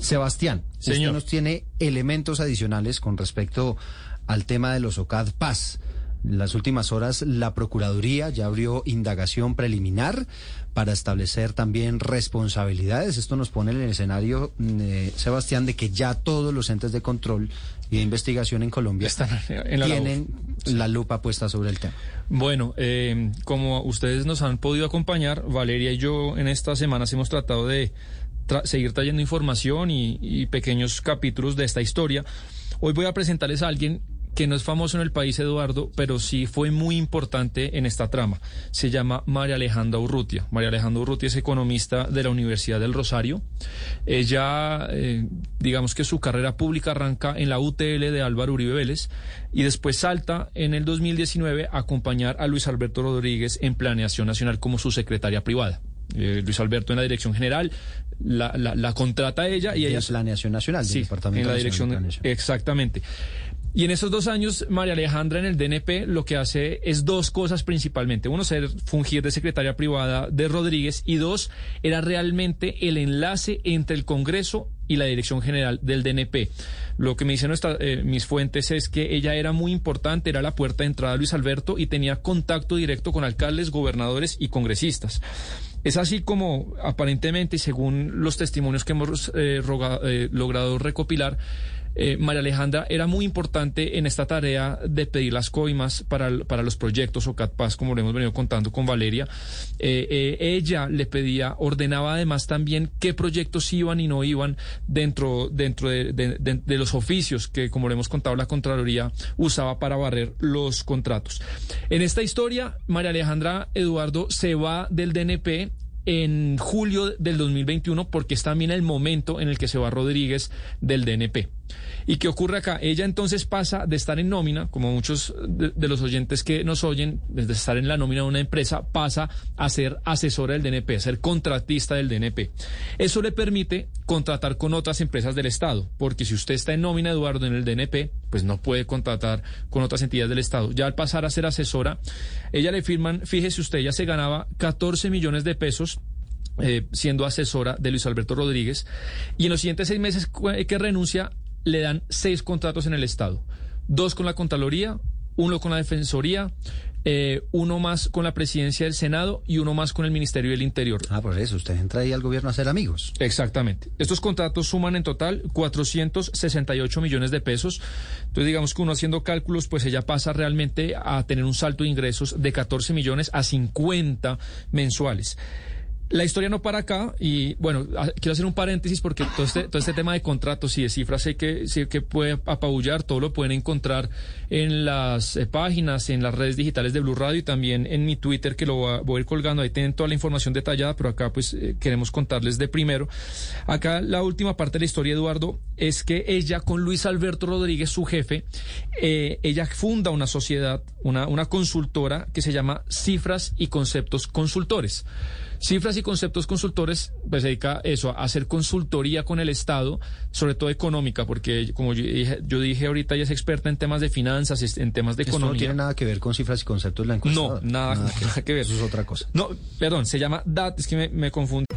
Sebastián, usted Señor. nos tiene elementos adicionales con respecto al tema de los OCAD Paz. En las últimas horas, la Procuraduría ya abrió indagación preliminar para establecer también responsabilidades. Esto nos pone en el escenario, mm, eh, Sebastián, de que ya todos los entes de control y de investigación en Colombia Están en la labor. tienen la lupa puesta sobre el tema. Bueno, eh, como ustedes nos han podido acompañar, Valeria y yo en estas semanas hemos tratado de seguir trayendo información y, y pequeños capítulos de esta historia. Hoy voy a presentarles a alguien que no es famoso en el país, Eduardo, pero sí fue muy importante en esta trama. Se llama María Alejandra Urrutia. María Alejandra Urrutia es economista de la Universidad del Rosario. Ella, eh, digamos que su carrera pública arranca en la UTL de Álvaro Uribe Vélez y después salta en el 2019 a acompañar a Luis Alberto Rodríguez en Planeación Nacional como su secretaria privada. Eh, Luis Alberto en la dirección general la, la- la contrata a ella y de ella Planeación Nacional, del Sí, Departamento en la de dirección, Planeación. exactamente. Y en esos dos años, María Alejandra en el DNP lo que hace es dos cosas principalmente. Uno, ser fungir de secretaria privada de Rodríguez y dos, era realmente el enlace entre el Congreso y la dirección general del DNP. Lo que me dicen nuestra- eh, mis fuentes es que ella era muy importante, era la puerta de entrada de Luis Alberto y tenía contacto directo con alcaldes, gobernadores y congresistas. Es así como aparentemente, según los testimonios que hemos eh, eh, logrado recopilar, eh, María Alejandra era muy importante en esta tarea de pedir las coimas para, para los proyectos o CATPAS, como lo hemos venido contando con Valeria. Eh, eh, ella le pedía, ordenaba además también qué proyectos iban y no iban dentro, dentro de, los oficios que, como le hemos contado, la Contraloría usaba para barrer los contratos. En esta historia, María Alejandra Eduardo se va del DNP en julio del 2021 porque es también el momento en el que se va Rodríguez del DNP. ¿Y qué ocurre acá? Ella entonces pasa de estar en nómina, como muchos de, los oyentes que nos oyen, desde estar en la nómina de una empresa, pasa a ser asesora del DNP, a ser contratista del DNP. Eso le permite contratar con otras empresas del Estado, porque si usted está en nómina, Eduardo, en el DNP, pues no puede contratar con otras entidades del Estado. Ya al pasar a ser asesora, ella le firman, fíjese usted, ella se ganaba 14 millones de pesos eh, siendo asesora de Luis Alberto Rodríguez. Y en los siguientes seis meses que renuncia, le dan seis contratos en el Estado. Dos con la Contraloría, uno con la Defensoría, eh, uno más con la Presidencia del Senado y uno más con el Ministerio del Interior. Ah, por eso, usted entra ahí al gobierno a ser amigos. Exactamente. Estos contratos suman en total 468 millones de pesos. Entonces, digamos que uno haciendo cálculos, pues ella pasa realmente a tener un salto de ingresos de 14 millones a 50 mensuales. La historia no para acá y bueno, a- quiero hacer un paréntesis porque todo este, todo este tema de contratos y de cifras sé que, sé que puede apabullar, todo lo pueden encontrar en las eh, páginas, en las redes digitales de Blue Radio y también en mi Twitter que lo voy a ir colgando, ahí tienen toda la información detallada, pero acá pues eh, queremos contarles de primero. Acá la última parte de la historia, Eduardo, es que ella con Luis Alberto Rodríguez, su jefe, eh, ella funda una sociedad, una, una consultora que se llama Cifras y Conceptos Consultores. Cifras y Conceptos Consultores pues, se dedica a eso, a hacer consultoría con el Estado, sobre todo económica, porque como yo dije, yo dije ahorita, ella es experta en temas de finanzas, en temas de Esto no economía. tiene nada que ver con cifras y conceptos la encuesta. No, nada, nada que ver. Eso es otra cosa. No, perdón, se llama DAT, es que me, me confundí.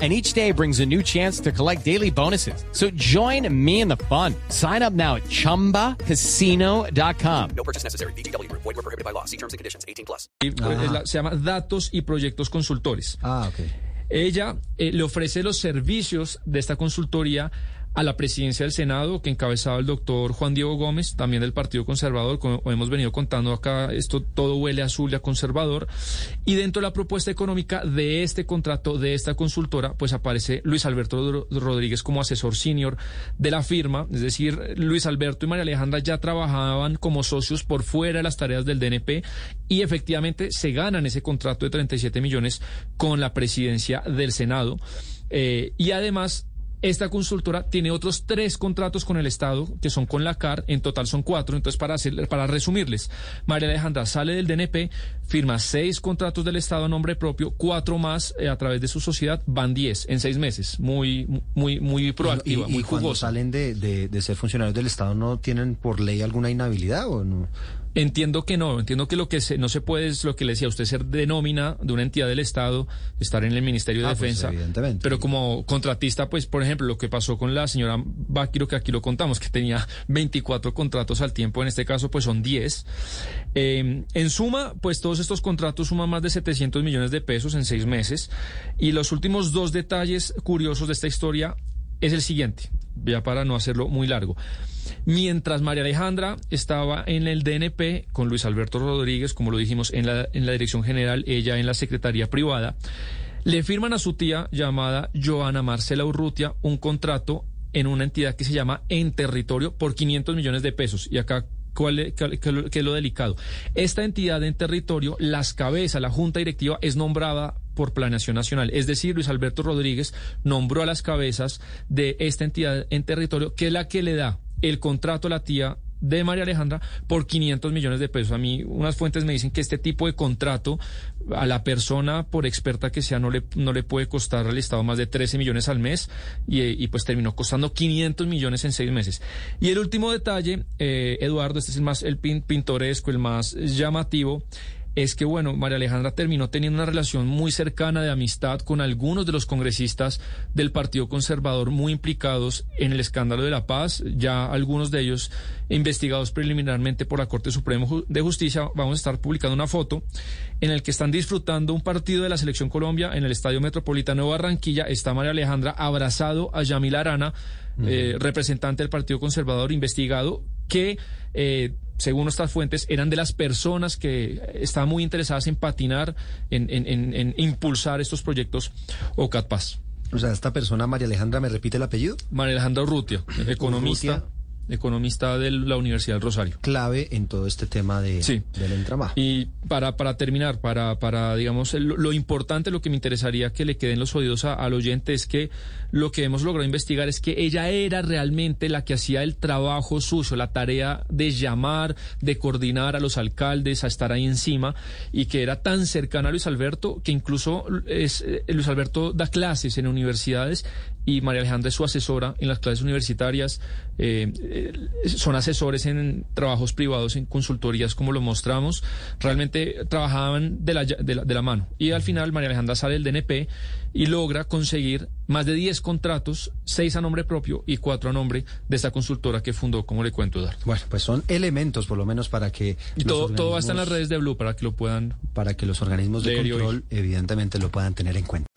And each day brings a new chance to collect daily bonuses. So join me in the fun. Sign up now at chumbacasino.com. No purchase necessary. VGW Group. Void were prohibited by law. See terms and conditions. 18 plus. Pues, se llama Datos y Proyectos Consultores. Ah, ok. Ella eh, le ofrece los servicios de esta consultoría a la presidencia del Senado que encabezaba el doctor Juan Diego Gómez, también del Partido Conservador, como hemos venido contando acá, esto todo huele azul y a conservador. Y dentro de la propuesta económica de este contrato, de esta consultora, pues aparece Luis Alberto Rodríguez como asesor senior de la firma, es decir, Luis Alberto y María Alejandra ya trabajaban como socios por fuera de las tareas del DNP y efectivamente se ganan ese contrato de 37 millones con la presidencia del Senado. Eh, y además esta consultora tiene otros tres contratos con el Estado, que son con la CAR, en total son cuatro. Entonces, para, hacer, para resumirles, María Alejandra sale del DNP, firma seis contratos del Estado a nombre propio, cuatro más eh, a través de su sociedad, van diez en seis meses. Muy, muy, muy proactiva, y, muy y cuando salen de, de, de ser funcionarios del Estado, ¿no tienen por ley alguna inhabilidad o no? Entiendo que no, entiendo que lo que se, no se puede es lo que le decía usted ser de nómina de una entidad del Estado, estar en el Ministerio de Ah, pues, Defensa, pero como contratista, pues por ejemplo, lo que pasó con la señora Báquiro, que aquí lo contamos, que tenía 24 contratos al tiempo, en este caso pues son 10. Eh, en suma, pues todos estos contratos suman más de 700 millones de pesos en seis meses y los últimos dos detalles curiosos de esta historia es el siguiente, ya para no hacerlo muy largo. Mientras María Alejandra estaba en el DNP con Luis Alberto Rodríguez, como lo dijimos, en la, en la dirección general, ella en la secretaría privada, le firman a su tía llamada Joana Marcela Urrutia un contrato en una entidad que se llama En Territorio por 500 millones de pesos. Y acá ¿Cuál qué es lo delicado? Esta entidad en territorio, las cabezas, la junta directiva es nombrada por Planeación Nacional. Es decir, Luis Alberto Rodríguez nombró a las cabezas de esta entidad en territorio, que es la que le da el contrato a la tía de María Alejandra por 500 millones de pesos. A mí unas fuentes me dicen que este tipo de contrato a la persona, por experta que sea, no le, no le puede costar al Estado más de 13 millones al mes y, y pues terminó costando 500 millones en seis meses. Y el último detalle, eh, Eduardo, este es el más el pin- pintoresco, el más llamativo, es que, bueno, María Alejandra terminó teniendo una relación muy cercana de amistad con algunos de los congresistas del Partido Conservador muy implicados en el escándalo de la paz, ya algunos de ellos investigados preliminarmente por la Corte Suprema de Justicia. Vamos a estar publicando una foto en el que están disfrutando un partido de la Selección Colombia en el Estadio Metropolitano de Barranquilla. Está María Alejandra abrazado a Yamil Arana, eh, representante del Partido Conservador investigado, que, eh, según nuestras fuentes, eran de las personas que estaban muy interesadas en patinar, en, en- en- en impulsar estos proyectos OCAT Paz. O sea, esta persona, María Alejandra, ¿me repite el apellido? María Alejandra Urrutia, economista, Urrutia. Economista de la Universidad del Rosario. Clave en todo este tema de, Sí. del entramado. Y para, para terminar, para, para digamos, lo, importante, lo que me interesaría que le queden los oídos a- al oyente es que lo que hemos logrado investigar es que ella era realmente la que hacía el trabajo sucio, la tarea de llamar, de coordinar a los alcaldes, a estar ahí encima, y que era tan cercana a Luis Alberto que incluso es, eh, Luis Alberto da clases en universidades y María Alejandra es su asesora en las clases universitarias, eh, eh, son asesores en trabajos privados, en consultorías como lo mostramos, realmente trabajaban de la, de la, de la mano. Y al final María Alejandra sale del DNP y logra conseguir más de 10 contratos, 6 a nombre propio y 4 a nombre de esta consultora que fundó, como le cuento, Eduardo. Bueno, pues son elementos, por lo menos, para que... Y todo, todo va a estar en las redes de Blue para que lo puedan Para que los organismos de control, evidentemente, lo puedan tener en cuenta.